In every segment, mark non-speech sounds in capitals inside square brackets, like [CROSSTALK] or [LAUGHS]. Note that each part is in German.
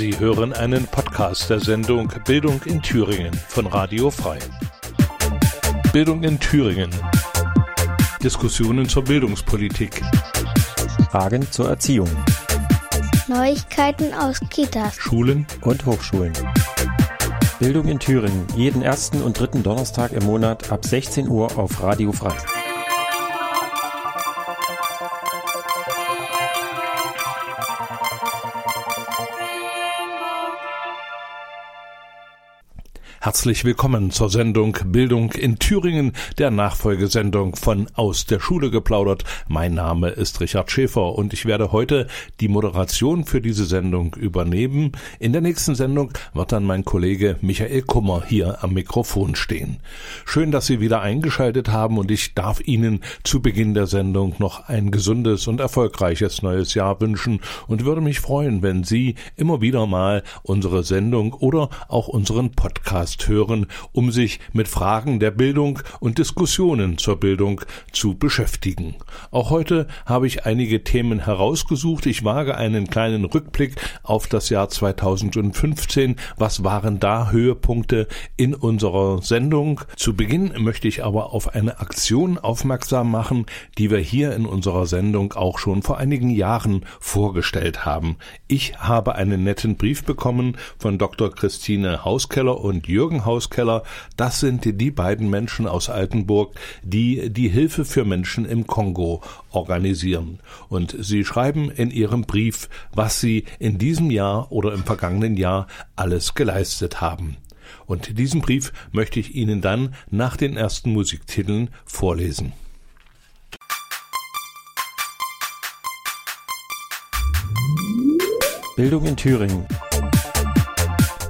Sie hören einen Podcast der Sendung Bildung in Thüringen von Radio Frei. Bildung in Thüringen. Diskussionen zur Bildungspolitik. Fragen zur Erziehung. Neuigkeiten aus Kitas, Schulen und Hochschulen. Bildung in Thüringen, jeden ersten und dritten Donnerstag im Monat ab 16 Uhr auf Radio Frei. Herzlich willkommen zur Sendung Bildung in Thüringen, der Nachfolgesendung von Aus der Schule geplaudert. Mein Name ist Richard Schäfer und ich werde heute die Moderation für diese Sendung übernehmen. In der nächsten Sendung wird dann mein Kollege Michael Kummer hier am Mikrofon stehen. Schön, dass Sie wieder eingeschaltet haben und ich darf Ihnen zu Beginn der Sendung noch ein gesundes und erfolgreiches neues Jahr wünschen und würde mich freuen, wenn Sie immer wieder mal unsere Sendung oder auch unseren Podcast Podcast hören, um sich mit Fragen der Bildung und Diskussionen zur Bildung zu beschäftigen. Auch heute habe ich einige Themen herausgesucht. Ich wage einen kleinen Rückblick auf das Jahr 2015. Was waren da Höhepunkte in unserer Sendung? Zu Beginn möchte ich aber auf eine Aktion aufmerksam machen, die wir hier in unserer Sendung auch schon vor einigen Jahren vorgestellt haben. Ich habe einen netten Brief bekommen von Dr. Christine Hauskeller und Jürgen Jürgen Hauskeller, das sind die beiden Menschen aus Altenburg, die die Hilfe für Menschen im Kongo organisieren. Und sie schreiben in ihrem Brief, was sie in diesem Jahr oder im vergangenen Jahr alles geleistet haben. Und diesen Brief möchte ich Ihnen dann nach den ersten Musiktiteln vorlesen. Bildung in Thüringen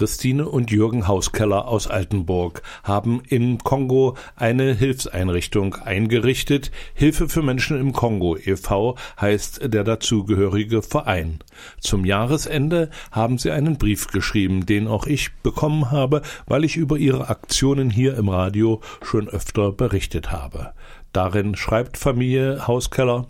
Christine und Jürgen Hauskeller aus Altenburg haben im Kongo eine Hilfseinrichtung eingerichtet. Hilfe für Menschen im Kongo e.V. heißt der dazugehörige Verein. Zum Jahresende haben sie einen Brief geschrieben, den auch ich bekommen habe, weil ich über ihre Aktionen hier im Radio schon öfter berichtet habe. Darin schreibt Familie Hauskeller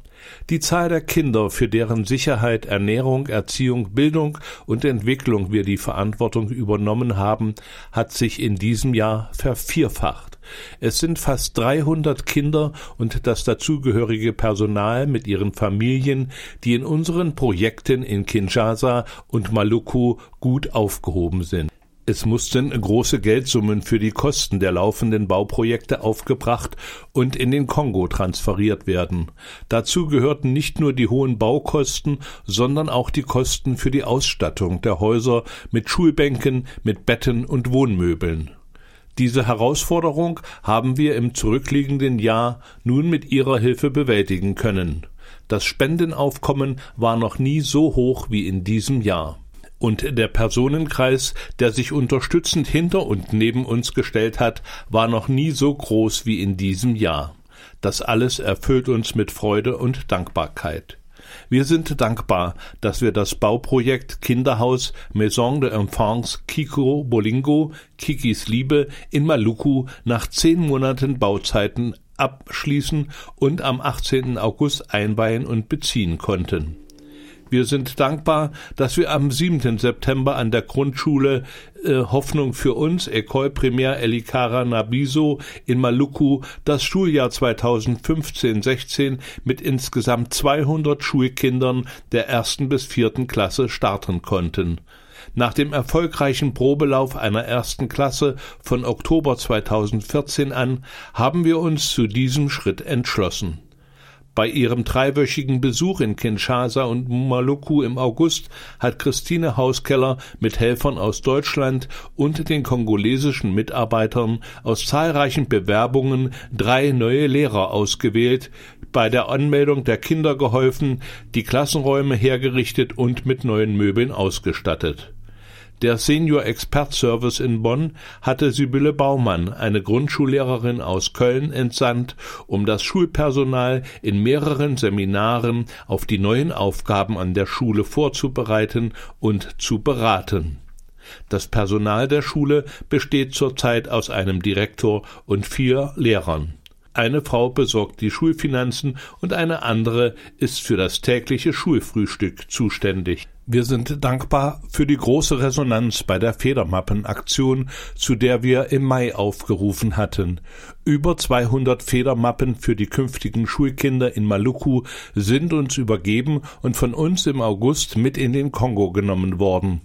die Zahl der Kinder, für deren Sicherheit, Ernährung, Erziehung, Bildung und Entwicklung wir die Verantwortung übernommen haben, hat sich in diesem Jahr vervierfacht. Es sind fast 300 Kinder und das dazugehörige Personal mit ihren Familien, die in unseren Projekten in Kinshasa und Maluku gut aufgehoben sind. Es mussten große Geldsummen für die Kosten der laufenden Bauprojekte aufgebracht und in den Kongo transferiert werden. Dazu gehörten nicht nur die hohen Baukosten, sondern auch die Kosten für die Ausstattung der Häuser mit Schulbänken, mit Betten und Wohnmöbeln. Diese Herausforderung haben wir im zurückliegenden Jahr nun mit Ihrer Hilfe bewältigen können. Das Spendenaufkommen war noch nie so hoch wie in diesem Jahr und der Personenkreis, der sich unterstützend hinter und neben uns gestellt hat, war noch nie so groß wie in diesem Jahr. Das alles erfüllt uns mit Freude und Dankbarkeit. Wir sind dankbar, dass wir das Bauprojekt Kinderhaus Maison de Enfants Kiko Bolingo, Kikis Liebe in Maluku nach zehn Monaten Bauzeiten abschließen und am 18. August einweihen und beziehen konnten. Wir sind dankbar, dass wir am 7. September an der Grundschule äh, Hoffnung für uns, Ecole Primaire Elikara Nabiso in Maluku, das Schuljahr 2015-16 mit insgesamt 200 Schulkindern der ersten bis vierten Klasse starten konnten. Nach dem erfolgreichen Probelauf einer ersten Klasse von Oktober 2014 an haben wir uns zu diesem Schritt entschlossen. Bei ihrem dreiwöchigen Besuch in Kinshasa und Maluku im August hat Christine Hauskeller mit Helfern aus Deutschland und den kongolesischen Mitarbeitern aus zahlreichen Bewerbungen drei neue Lehrer ausgewählt, bei der Anmeldung der Kinder geholfen, die Klassenräume hergerichtet und mit neuen Möbeln ausgestattet. Der Senior Expert Service in Bonn hatte Sibylle Baumann, eine Grundschullehrerin aus Köln, entsandt, um das Schulpersonal in mehreren Seminaren auf die neuen Aufgaben an der Schule vorzubereiten und zu beraten. Das Personal der Schule besteht zurzeit aus einem Direktor und vier Lehrern. Eine Frau besorgt die Schulfinanzen und eine andere ist für das tägliche Schulfrühstück zuständig. Wir sind dankbar für die große Resonanz bei der Federmappenaktion, zu der wir im Mai aufgerufen hatten. Über 200 Federmappen für die künftigen Schulkinder in Maluku sind uns übergeben und von uns im August mit in den Kongo genommen worden.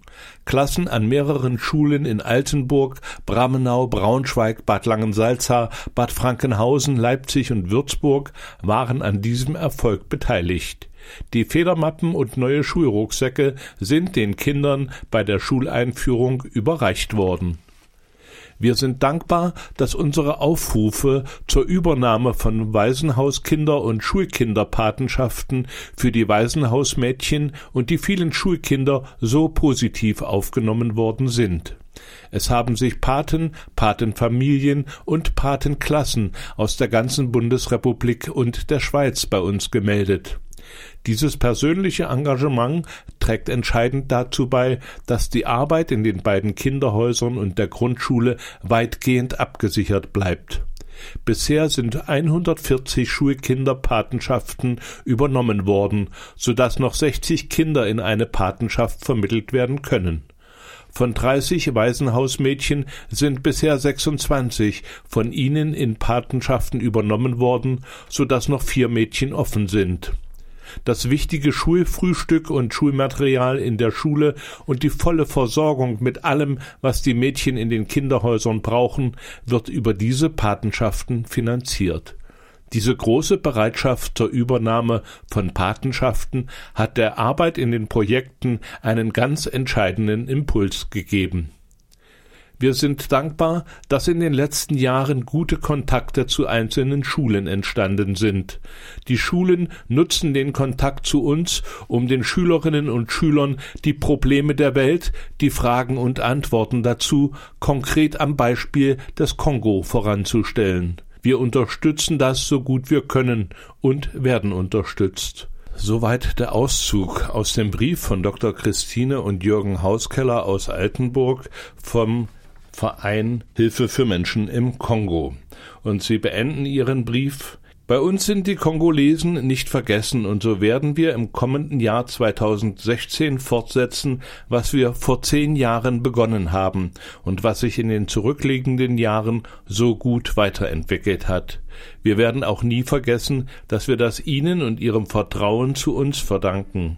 Klassen an mehreren Schulen in Altenburg, Bramenau, Braunschweig, Bad Langensalza, Bad Frankenhausen, Leipzig und Würzburg waren an diesem Erfolg beteiligt. Die Federmappen und neue Schulrucksäcke sind den Kindern bei der Schuleinführung überreicht worden. Wir sind dankbar, dass unsere Aufrufe zur Übernahme von Waisenhauskinder- und Schulkinderpatenschaften für die Waisenhausmädchen und die vielen Schulkinder so positiv aufgenommen worden sind. Es haben sich Paten, Patenfamilien und Patenklassen aus der ganzen Bundesrepublik und der Schweiz bei uns gemeldet. Dieses persönliche Engagement trägt entscheidend dazu bei, dass die Arbeit in den beiden Kinderhäusern und der Grundschule weitgehend abgesichert bleibt. Bisher sind 140 Schulkinderpatenschaften übernommen worden, so dass noch 60 Kinder in eine Patenschaft vermittelt werden können. Von 30 Waisenhausmädchen sind bisher 26 von ihnen in Patenschaften übernommen worden, so dass noch vier Mädchen offen sind das wichtige Schulfrühstück und Schulmaterial in der Schule und die volle Versorgung mit allem, was die Mädchen in den Kinderhäusern brauchen, wird über diese Patenschaften finanziert. Diese große Bereitschaft zur Übernahme von Patenschaften hat der Arbeit in den Projekten einen ganz entscheidenden Impuls gegeben. Wir sind dankbar, dass in den letzten Jahren gute Kontakte zu einzelnen Schulen entstanden sind. Die Schulen nutzen den Kontakt zu uns, um den Schülerinnen und Schülern die Probleme der Welt, die Fragen und Antworten dazu konkret am Beispiel des Kongo voranzustellen. Wir unterstützen das so gut wir können und werden unterstützt. Soweit der Auszug aus dem Brief von Dr. Christine und Jürgen Hauskeller aus Altenburg vom Verein Hilfe für Menschen im Kongo. Und sie beenden ihren Brief bei uns sind die Kongolesen nicht vergessen und so werden wir im kommenden Jahr 2016 fortsetzen, was wir vor zehn Jahren begonnen haben und was sich in den zurückliegenden Jahren so gut weiterentwickelt hat. Wir werden auch nie vergessen, dass wir das Ihnen und Ihrem Vertrauen zu uns verdanken.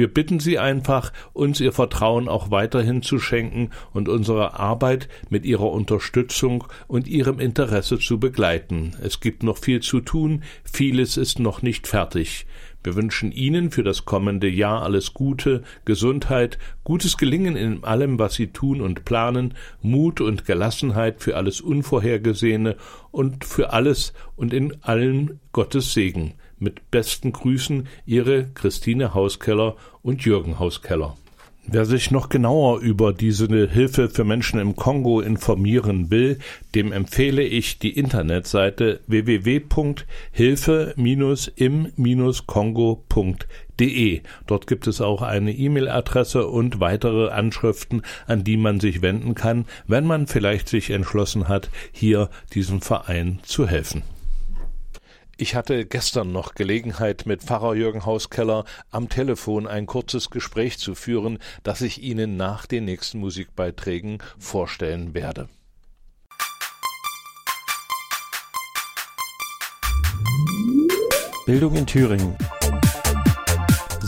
Wir bitten Sie einfach, uns Ihr Vertrauen auch weiterhin zu schenken und unsere Arbeit mit Ihrer Unterstützung und Ihrem Interesse zu begleiten. Es gibt noch viel zu tun, vieles ist noch nicht fertig. Wir wünschen Ihnen für das kommende Jahr alles Gute, Gesundheit, gutes Gelingen in allem, was Sie tun und planen, Mut und Gelassenheit für alles Unvorhergesehene und für alles und in allen Gottes Segen. Mit besten Grüßen Ihre Christine Hauskeller und Jürgen Hauskeller. Wer sich noch genauer über diese Hilfe für Menschen im Kongo informieren will, dem empfehle ich die Internetseite www.hilfe-im-kongo.de. Dort gibt es auch eine E-Mail-Adresse und weitere Anschriften, an die man sich wenden kann, wenn man vielleicht sich entschlossen hat, hier diesem Verein zu helfen. Ich hatte gestern noch Gelegenheit, mit Pfarrer Jürgen Hauskeller am Telefon ein kurzes Gespräch zu führen, das ich Ihnen nach den nächsten Musikbeiträgen vorstellen werde. Bildung in Thüringen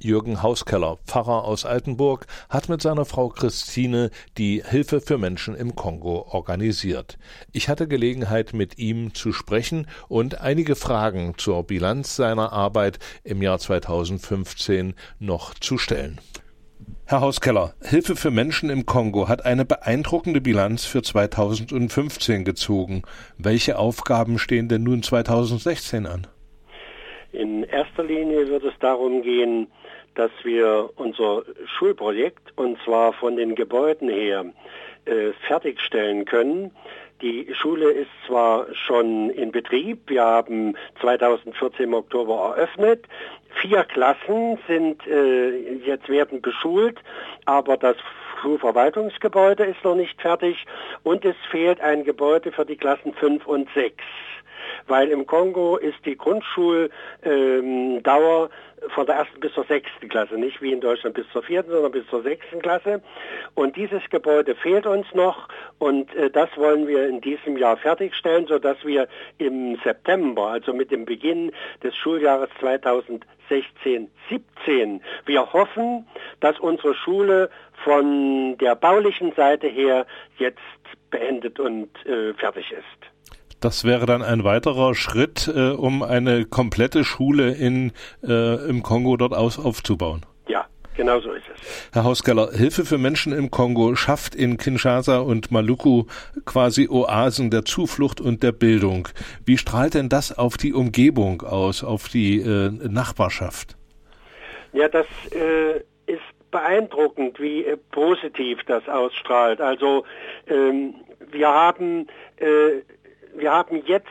Jürgen Hauskeller, Pfarrer aus Altenburg, hat mit seiner Frau Christine die Hilfe für Menschen im Kongo organisiert. Ich hatte Gelegenheit, mit ihm zu sprechen und einige Fragen zur Bilanz seiner Arbeit im Jahr 2015 noch zu stellen. Herr Hauskeller, Hilfe für Menschen im Kongo hat eine beeindruckende Bilanz für 2015 gezogen. Welche Aufgaben stehen denn nun 2016 an? In erster Linie wird es darum gehen, dass wir unser Schulprojekt, und zwar von den Gebäuden her, äh, fertigstellen können. Die Schule ist zwar schon in Betrieb, wir haben 2014 im Oktober eröffnet, vier Klassen sind äh, jetzt werden beschult, aber das Schulverwaltungsgebäude ist noch nicht fertig und es fehlt ein Gebäude für die Klassen 5 und 6 weil im Kongo ist die Grundschuldauer ähm, von der ersten bis zur sechsten Klasse, nicht wie in Deutschland bis zur vierten, sondern bis zur sechsten Klasse. Und dieses Gebäude fehlt uns noch und äh, das wollen wir in diesem Jahr fertigstellen, sodass wir im September, also mit dem Beginn des Schuljahres 2016, 17, wir hoffen, dass unsere Schule von der baulichen Seite her jetzt beendet und äh, fertig ist. Das wäre dann ein weiterer Schritt, äh, um eine komplette Schule in, äh, im Kongo dort aus, aufzubauen. Ja, genau so ist es. Herr Hauskeller, Hilfe für Menschen im Kongo schafft in Kinshasa und Maluku quasi Oasen der Zuflucht und der Bildung. Wie strahlt denn das auf die Umgebung aus, auf die äh, Nachbarschaft? Ja, das äh, ist beeindruckend, wie äh, positiv das ausstrahlt. Also ähm, wir haben äh, wir haben jetzt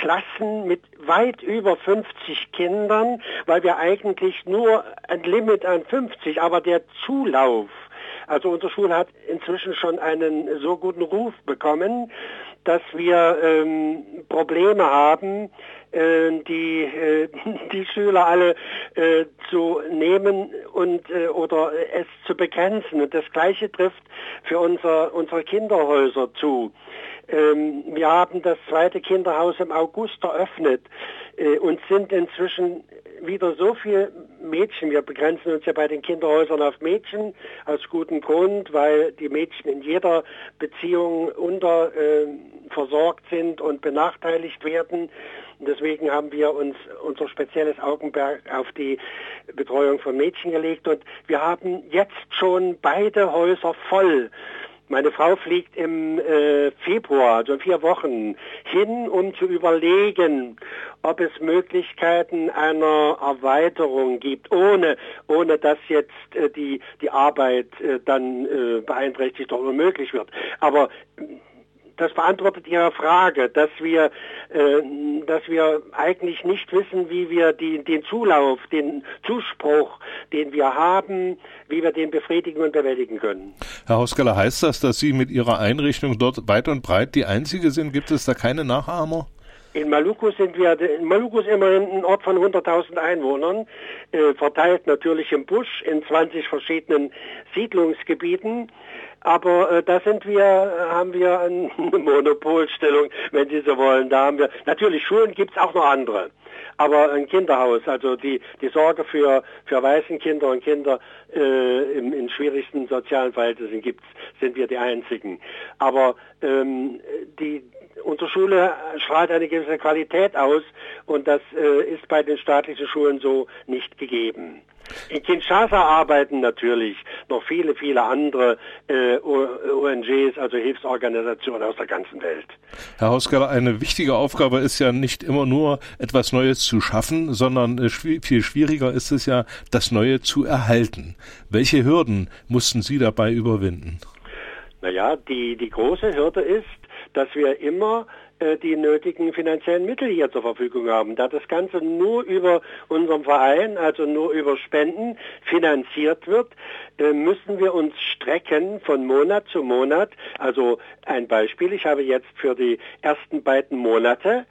Klassen mit weit über 50 Kindern, weil wir eigentlich nur ein Limit an 50, aber der Zulauf, also unsere Schule hat inzwischen schon einen so guten Ruf bekommen, dass wir ähm, Probleme haben, äh, die, äh, [LAUGHS] die Schüler alle äh, zu nehmen und äh, oder es zu begrenzen. Und das Gleiche trifft für unser, unsere Kinderhäuser zu. Ähm, wir haben das zweite Kinderhaus im August eröffnet äh, und sind inzwischen wieder so viel Mädchen. Wir begrenzen uns ja bei den Kinderhäusern auf Mädchen aus gutem Grund, weil die Mädchen in jeder Beziehung unter äh, versorgt sind und benachteiligt werden. deswegen haben wir uns unser spezielles Augenmerk auf die Betreuung von Mädchen gelegt und wir haben jetzt schon beide Häuser voll. Meine Frau fliegt im äh, Februar, also vier Wochen, hin, um zu überlegen, ob es Möglichkeiten einer Erweiterung gibt, ohne, ohne dass jetzt äh, die, die Arbeit äh, dann äh, beeinträchtigt oder unmöglich wird. Aber das beantwortet Ihre Frage, dass wir, äh, dass wir eigentlich nicht wissen, wie wir die, den Zulauf, den Zuspruch, den wir haben, wie wir den befriedigen und bewältigen können. Herr Hauskeller, heißt das, dass Sie mit Ihrer Einrichtung dort weit und breit die Einzige sind? Gibt es da keine Nachahmer? In Maluku sind wir, in Maluku ist immerhin ein Ort von 100.000 Einwohnern, äh, verteilt natürlich im Busch in 20 verschiedenen Siedlungsgebieten. Aber äh, da sind wir, äh, haben wir eine [LAUGHS] Monopolstellung, wenn Sie so wollen. Da haben wir, natürlich Schulen gibt es auch noch andere. Aber ein Kinderhaus, also die, die Sorge für, für Waisenkinder und Kinder äh, im, in schwierigsten sozialen Verhältnissen gibt's, sind wir die Einzigen. Aber ähm, die, unsere Schule strahlt eine gewisse Qualität aus und das äh, ist bei den staatlichen Schulen so nicht gegeben. In Kinshasa arbeiten natürlich noch viele, viele andere äh, ONGs, also Hilfsorganisationen aus der ganzen Welt. Herr Hauskeller, eine wichtige Aufgabe ist ja nicht immer nur etwas Neues zu schaffen, sondern äh, viel schwieriger ist es ja, das Neue zu erhalten. Welche Hürden mussten Sie dabei überwinden? Naja, die, die große Hürde ist, dass wir immer äh, die nötigen finanziellen Mittel hier zur Verfügung haben. Da das Ganze nur über unseren Verein, also nur über Spenden finanziert wird, äh, müssen wir uns strecken von Monat zu Monat. Also ein Beispiel, ich habe jetzt für die ersten beiden Monate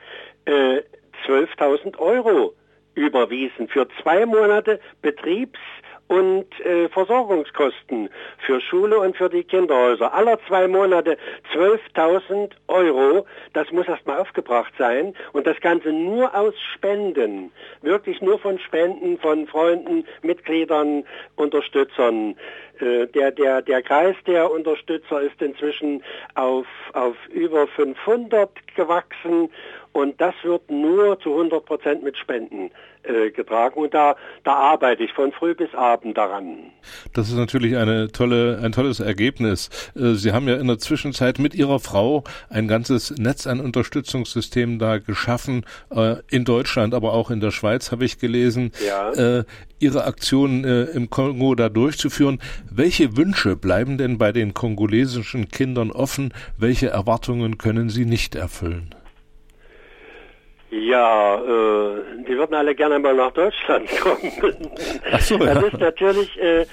äh, 12.000 Euro überwiesen für zwei Monate Betriebs- und äh, Versorgungskosten für Schule und für die Kinderhäuser. Aller zwei Monate 12.000 Euro. Das muss erstmal aufgebracht sein. Und das Ganze nur aus Spenden. Wirklich nur von Spenden von Freunden, Mitgliedern, Unterstützern. Äh, der, der, der Kreis der Unterstützer ist inzwischen auf, auf über 500 gewachsen und das wird nur zu 100 Prozent mit Spenden äh, getragen und da, da arbeite ich von früh bis abend daran. Das ist natürlich eine tolle, ein tolles Ergebnis. Äh, Sie haben ja in der Zwischenzeit mit Ihrer Frau ein ganzes Netz an Unterstützungssystemen da geschaffen, äh, in Deutschland, aber auch in der Schweiz habe ich gelesen. Ja. Äh, Ihre Aktionen im Kongo da durchzuführen. Welche Wünsche bleiben denn bei den kongolesischen Kindern offen? Welche Erwartungen können Sie nicht erfüllen? Ja, äh, die würden alle gerne mal nach Deutschland [LAUGHS] kommen. Ach so, ja. Das ist natürlich äh,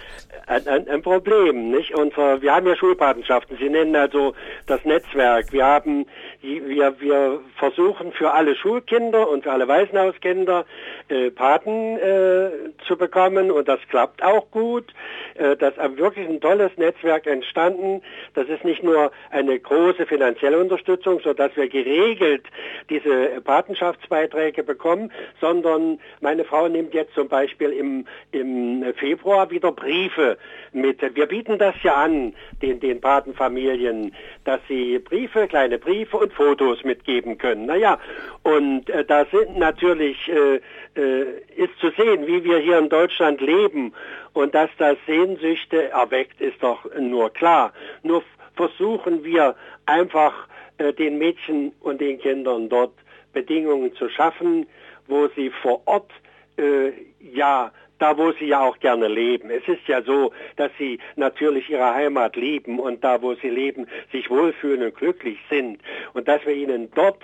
ein, ein, ein Problem, nicht? Unser, wir haben ja Schulpatenschaften. Sie nennen also das Netzwerk. Wir haben, wir, wir versuchen für alle Schulkinder und für alle Waisenhauskinder äh, Paten äh, zu bekommen und das klappt auch gut. Äh, das ist wirklich ein tolles Netzwerk entstanden. Das ist nicht nur eine große finanzielle Unterstützung, so dass wir geregelt diese Patenschaft Bürgschaftsbeiträge bekommen, sondern meine Frau nimmt jetzt zum Beispiel im, im Februar wieder Briefe mit. Wir bieten das ja an, den, den Patenfamilien, dass sie Briefe, kleine Briefe und Fotos mitgeben können. Naja, und äh, da sind natürlich, äh, äh, ist zu sehen, wie wir hier in Deutschland leben und dass das Sehnsüchte erweckt, ist doch nur klar. Nur versuchen wir einfach äh, den Mädchen und den Kindern dort Bedingungen zu schaffen, wo sie vor Ort äh, ja da wo sie ja auch gerne leben. Es ist ja so, dass sie natürlich ihre Heimat lieben und da wo sie leben, sich wohlfühlen und glücklich sind und dass wir ihnen dort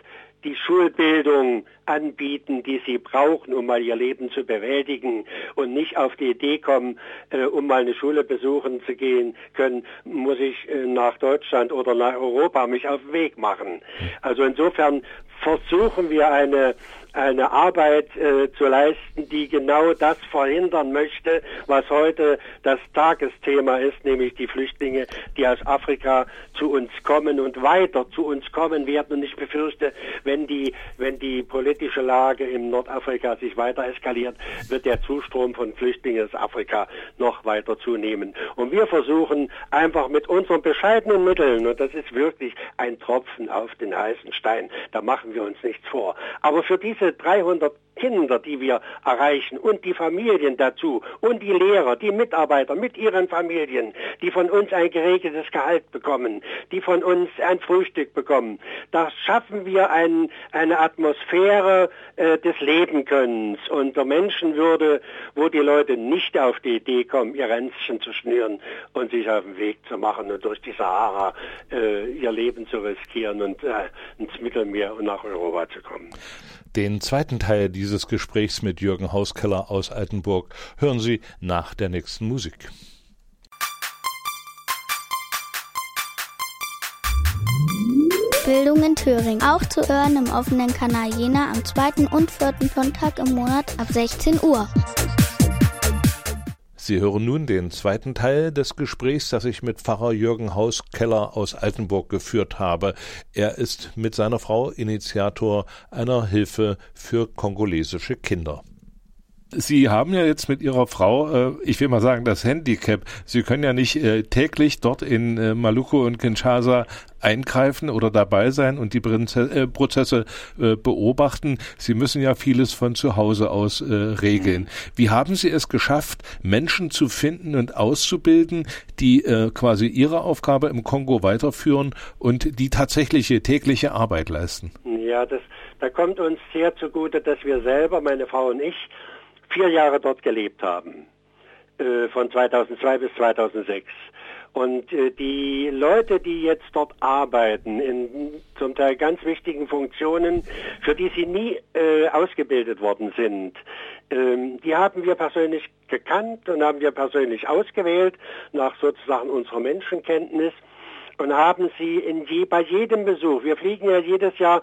die Schulbildung anbieten, die sie brauchen, um mal ihr Leben zu bewältigen und nicht auf die Idee kommen, äh, um mal eine Schule besuchen zu gehen können, muss ich äh, nach Deutschland oder nach Europa mich auf den Weg machen. Also insofern versuchen wir eine eine Arbeit äh, zu leisten, die genau das verhindern möchte, was heute das Tagesthema ist, nämlich die Flüchtlinge, die aus Afrika zu uns kommen und weiter zu uns kommen werden. Und ich befürchte, wenn die, wenn die politische Lage in Nordafrika sich weiter eskaliert, wird der Zustrom von Flüchtlingen aus Afrika noch weiter zunehmen. Und wir versuchen einfach mit unseren bescheidenen Mitteln, und das ist wirklich ein Tropfen auf den heißen Stein, da machen wir uns nichts vor. Aber für diese 300 Kinder, die wir erreichen und die Familien dazu und die Lehrer, die Mitarbeiter mit ihren Familien, die von uns ein geregeltes Gehalt bekommen, die von uns ein Frühstück bekommen. Da schaffen wir ein, eine Atmosphäre äh, des Lebenkönnens und der Menschenwürde, wo die Leute nicht auf die Idee kommen, ihr Ränzchen zu schnüren und sich auf den Weg zu machen und durch die Sahara äh, ihr Leben zu riskieren und äh, ins Mittelmeer und nach Europa zu kommen. Den zweiten Teil dieses Gesprächs mit Jürgen Hauskeller aus Altenburg hören Sie nach der nächsten Musik. Bildung in Thüringen. Auch zu hören im offenen Kanal Jena am zweiten und vierten Sonntag im Monat ab 16 Uhr. Sie hören nun den zweiten Teil des Gesprächs, das ich mit Pfarrer Jürgen Hauskeller aus Altenburg geführt habe. Er ist mit seiner Frau Initiator einer Hilfe für kongolesische Kinder. Sie haben ja jetzt mit Ihrer Frau, äh, ich will mal sagen, das Handicap. Sie können ja nicht äh, täglich dort in äh, Maluku und Kinshasa eingreifen oder dabei sein und die äh, Prozesse äh, beobachten. Sie müssen ja vieles von zu Hause aus äh, regeln. Wie haben Sie es geschafft, Menschen zu finden und auszubilden, die quasi ihre Aufgabe im Kongo weiterführen und die tatsächliche tägliche Arbeit leisten? Ja, das, da kommt uns sehr zugute, dass wir selber, meine Frau und ich, vier Jahre dort gelebt haben, äh, von 2002 bis 2006. Und äh, die Leute, die jetzt dort arbeiten, in zum Teil ganz wichtigen Funktionen, für die sie nie äh, ausgebildet worden sind, ähm, die haben wir persönlich gekannt und haben wir persönlich ausgewählt, nach sozusagen unserer Menschenkenntnis und haben sie in je, bei jedem Besuch, wir fliegen ja jedes Jahr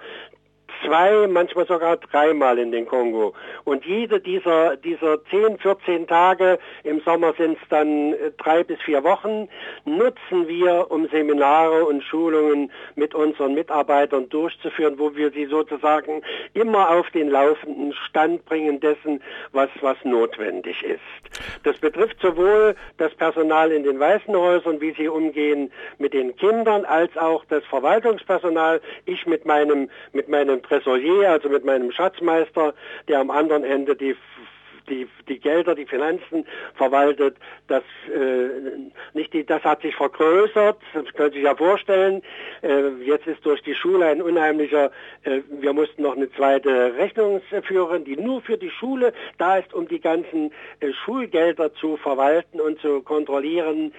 zwei, manchmal sogar dreimal in den Kongo. Und jede dieser, dieser 10, 14 Tage, im Sommer sind es dann äh, drei bis vier Wochen, nutzen wir, um Seminare und Schulungen mit unseren Mitarbeitern durchzuführen, wo wir sie sozusagen immer auf den laufenden Stand bringen dessen, was, was notwendig ist. Das betrifft sowohl das Personal in den Waisenhäusern, wie sie umgehen mit den Kindern, als auch das Verwaltungspersonal. Ich mit meinem, mit meinem Tresorier, also mit meinem Schatzmeister, der am anderen Ende die die, die Gelder, die Finanzen verwaltet, das, äh, nicht die, das hat sich vergrößert, das können Sie sich ja vorstellen. Äh, jetzt ist durch die Schule ein unheimlicher, äh, wir mussten noch eine zweite Rechnung führen, die nur für die Schule da ist, um die ganzen äh, Schulgelder zu verwalten und zu kontrollieren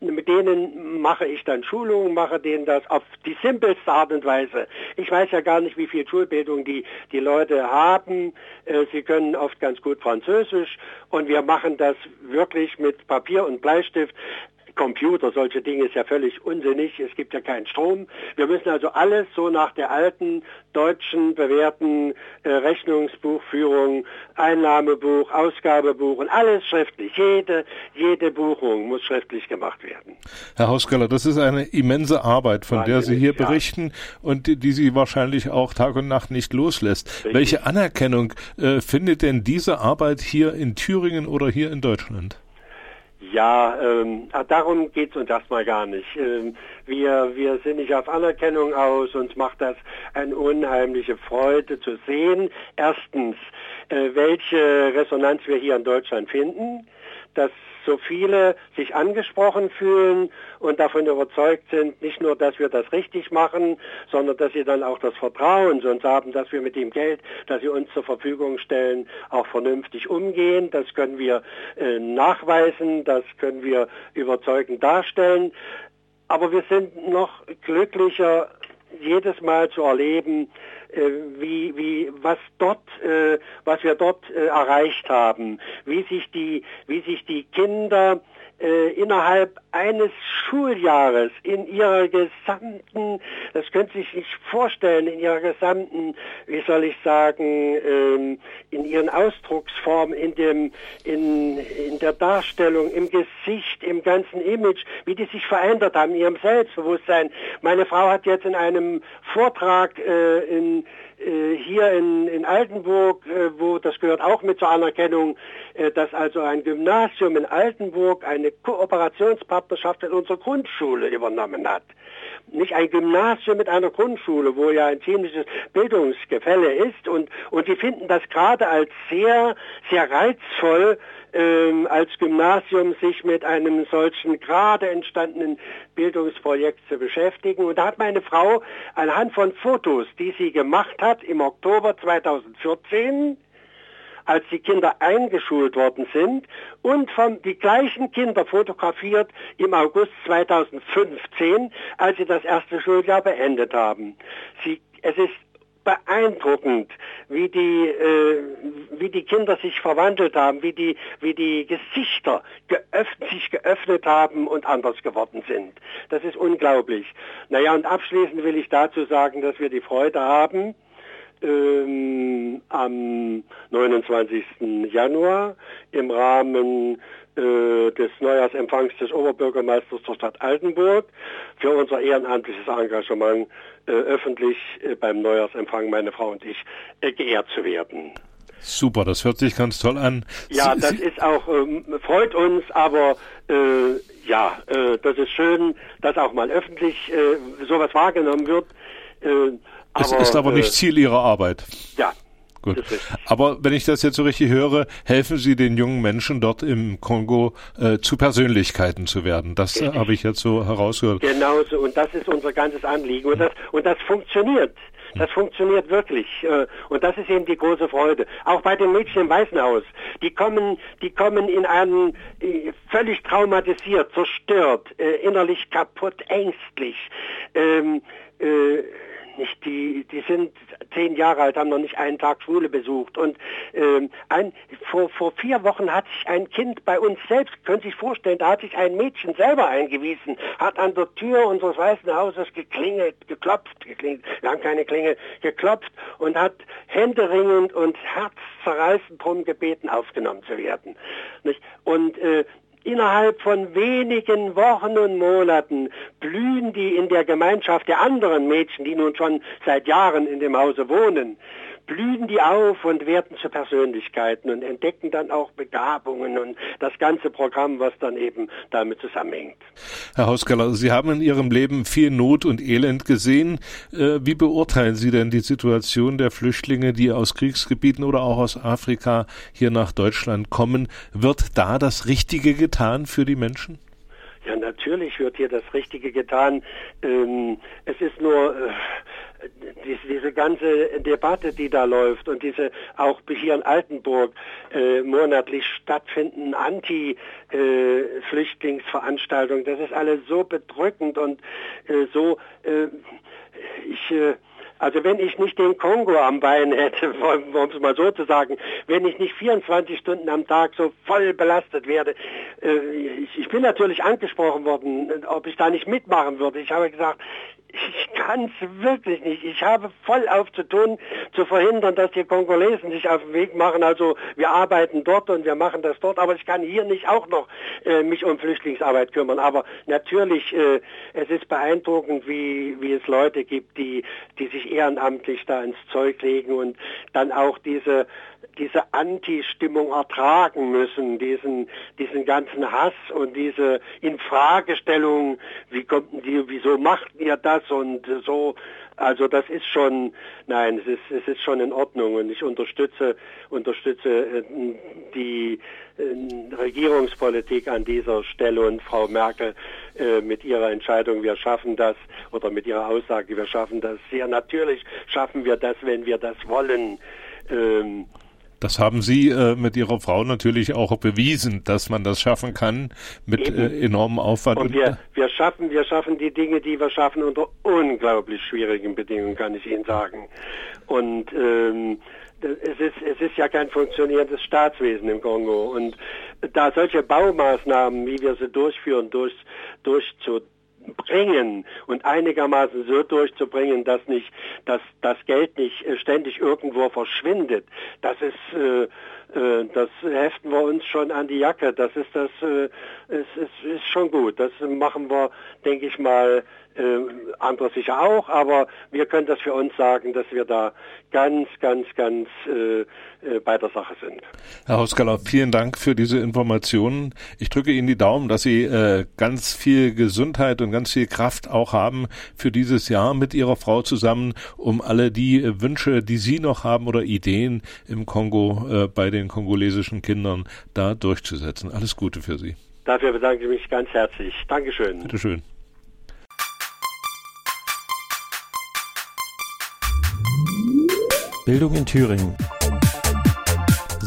mit denen mache ich dann Schulungen, mache denen das auf die simpelste Art und Weise. Ich weiß ja gar nicht, wie viel Schulbildung die, die Leute haben. Äh, sie können oft ganz gut Französisch und wir machen das wirklich mit Papier und Bleistift. Computer, solche Dinge ist ja völlig unsinnig. Es gibt ja keinen Strom. Wir müssen also alles so nach der alten deutschen bewährten äh, Rechnungsbuchführung, Einnahmebuch, Ausgabebuch und alles schriftlich. Jede, jede Buchung muss schriftlich gemacht werden. Herr Hauskeller, das ist eine immense Arbeit, von Wahnsinnig, der Sie hier berichten ja. und die, die, Sie wahrscheinlich auch Tag und Nacht nicht loslässt. Richtig. Welche Anerkennung äh, findet denn diese Arbeit hier in Thüringen oder hier in Deutschland? Ja, ähm, ah, darum geht's uns erstmal gar nicht. Ähm, wir, wir sind nicht auf Anerkennung aus. Uns macht das eine unheimliche Freude zu sehen. Erstens, äh, welche Resonanz wir hier in Deutschland finden. Das so viele sich angesprochen fühlen und davon überzeugt sind, nicht nur, dass wir das richtig machen, sondern dass sie dann auch das Vertrauen uns haben, dass wir mit dem Geld, das sie uns zur Verfügung stellen, auch vernünftig umgehen. Das können wir äh, nachweisen, das können wir überzeugend darstellen. Aber wir sind noch glücklicher, jedes Mal zu erleben, äh, wie, wie, was dort, äh, was wir dort äh, erreicht haben, wie sich die, wie sich die Kinder äh, innerhalb eines Schuljahres in ihrer gesamten, das können Sie sich nicht vorstellen, in ihrer gesamten, wie soll ich sagen, ähm, in ihren Ausdrucksformen, in dem, in, in der Darstellung, im Gesicht, im ganzen Image, wie die sich verändert haben, in ihrem Selbstbewusstsein. Meine Frau hat jetzt in einem Vortrag äh, in äh, hier in, in Altenburg, äh, wo das gehört auch mit zur Anerkennung, äh, dass also ein Gymnasium in Altenburg eine Kooperationspartnerschaft in unserer Grundschule übernommen hat. Nicht ein Gymnasium mit einer Grundschule, wo ja ein ziemliches Bildungsgefälle ist und, und die finden das gerade als sehr, sehr reizvoll, ähm, als Gymnasium sich mit einem solchen gerade entstandenen Bildungsprojekt zu beschäftigen. Und da hat meine Frau anhand von Fotos, die sie gemacht hat im Oktober 2014, als die Kinder eingeschult worden sind und von die gleichen Kinder fotografiert im August 2015, als sie das erste Schuljahr beendet haben. Sie, es ist beeindruckend, wie die, äh, wie die Kinder sich verwandelt haben, wie die, wie die Gesichter geöffnet, sich geöffnet haben und anders geworden sind. Das ist unglaublich. Naja, und abschließend will ich dazu sagen, dass wir die Freude haben, ähm, am 29. Januar im Rahmen äh, des Neujahrsempfangs des Oberbürgermeisters der Stadt Altenburg für unser ehrenamtliches Engagement äh, öffentlich äh, beim Neujahrsempfang, meine Frau und ich, äh, geehrt zu werden. Super, das hört sich ganz toll an. Ja, das ist auch, ähm, freut uns, aber äh, ja, das ist schön, dass auch mal öffentlich sowas wahrgenommen wird. Äh, es ist aber nicht Ziel Ihrer Arbeit. Ja, Gut. Aber wenn ich das jetzt so richtig höre, helfen Sie den jungen Menschen dort im Kongo äh, zu Persönlichkeiten zu werden. Das äh, habe ich jetzt so herausgehört. Genau so. Und das ist unser ganzes Anliegen. Und das, und das funktioniert. Das funktioniert wirklich. Äh, und das ist eben die große Freude. Auch bei den Mädchen im Waisenhaus. Die kommen, die kommen in einen äh, völlig traumatisiert, zerstört, äh, innerlich kaputt, ängstlich. Ähm, nicht, die, die sind zehn Jahre alt, haben noch nicht einen Tag Schule besucht. Und ähm, ein, vor, vor vier Wochen hat sich ein Kind bei uns selbst, können Sie sich vorstellen, da hat sich ein Mädchen selber eingewiesen, hat an der Tür unseres Weißen Hauses geklingelt, geklopft, geklingelt, wir haben keine Klingel, geklopft und hat händeringend und herzzerreißend darum gebeten, aufgenommen zu werden. Nicht? Und äh, Innerhalb von wenigen Wochen und Monaten blühen die in der Gemeinschaft der anderen Mädchen, die nun schon seit Jahren in dem Hause wohnen, blühen die auf und werden zu Persönlichkeiten und entdecken dann auch Begabungen und das ganze Programm, was dann eben damit zusammenhängt. Herr Hauskeller, Sie haben in Ihrem Leben viel Not und Elend gesehen. Äh, wie beurteilen Sie denn die Situation der Flüchtlinge, die aus Kriegsgebieten oder auch aus Afrika hier nach Deutschland kommen? Wird da das Richtige getan für die Menschen? Ja, natürlich wird hier das Richtige getan. Ähm, es ist nur äh, diese, ganze Debatte, die da läuft und diese auch hier in Altenburg äh, monatlich stattfinden Anti-Flüchtlingsveranstaltungen, das ist alles so bedrückend und äh, so, äh, ich äh, also wenn ich nicht den Kongo am Bein hätte, [LAUGHS] um es mal so zu sagen, wenn ich nicht 24 Stunden am Tag so voll belastet werde, äh, ich bin natürlich angesprochen worden, ob ich da nicht mitmachen würde. Ich habe gesagt, ich kann es wirklich nicht. Ich habe voll tun, zu verhindern, dass die Kongolesen sich auf den Weg machen. Also wir arbeiten dort und wir machen das dort, aber ich kann hier nicht auch noch äh, mich um Flüchtlingsarbeit kümmern. Aber natürlich, äh, es ist beeindruckend, wie, wie es Leute gibt, die, die sich ehrenamtlich da ins Zeug legen und dann auch diese diese Anti-Stimmung ertragen müssen, diesen, diesen ganzen Hass und diese Infragestellung, wie kommt die, wieso macht ihr das und so, also das ist schon, nein, es ist, es ist schon in Ordnung und ich unterstütze, unterstütze äh, die äh, Regierungspolitik an dieser Stelle und Frau Merkel äh, mit ihrer Entscheidung, wir schaffen das, oder mit ihrer Aussage, wir schaffen das sehr natürlich, schaffen wir das, wenn wir das wollen. Ähm, das haben Sie äh, mit Ihrer Frau natürlich auch bewiesen, dass man das schaffen kann mit äh, enormem Aufwand. Und wir, wir schaffen, wir schaffen die Dinge, die wir schaffen unter unglaublich schwierigen Bedingungen, kann ich Ihnen sagen. Und ähm, es ist, es ist ja kein funktionierendes Staatswesen im Kongo. Und da solche Baumaßnahmen, wie wir sie durchführen, durch, durchzu, bringen und einigermaßen so durchzubringen, dass nicht, dass das Geld nicht äh, ständig irgendwo verschwindet. Das ist, äh, das heften wir uns schon an die Jacke. Das ist das, äh, es, es ist schon gut. Das machen wir, denke ich mal, äh, andere sicher auch, aber wir können das für uns sagen, dass wir da ganz, ganz, ganz äh, äh, bei der Sache sind. Herr Hauskeller, vielen Dank für diese Informationen. Ich drücke Ihnen die Daumen, dass Sie äh, ganz viel Gesundheit und ganz viel Kraft auch haben für dieses Jahr mit Ihrer Frau zusammen, um alle die äh, Wünsche, die Sie noch haben oder Ideen im Kongo äh, bei den kongolesischen Kindern da durchzusetzen. Alles Gute für Sie. Dafür bedanke ich mich ganz herzlich. Dankeschön. Bitteschön. Bildung in Thüringen.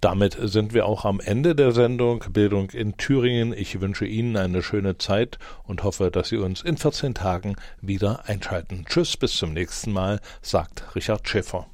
Damit sind wir auch am Ende der Sendung Bildung in Thüringen. Ich wünsche Ihnen eine schöne Zeit und hoffe, dass Sie uns in 14 Tagen wieder einschalten. Tschüss, bis zum nächsten Mal, sagt Richard Schäfer.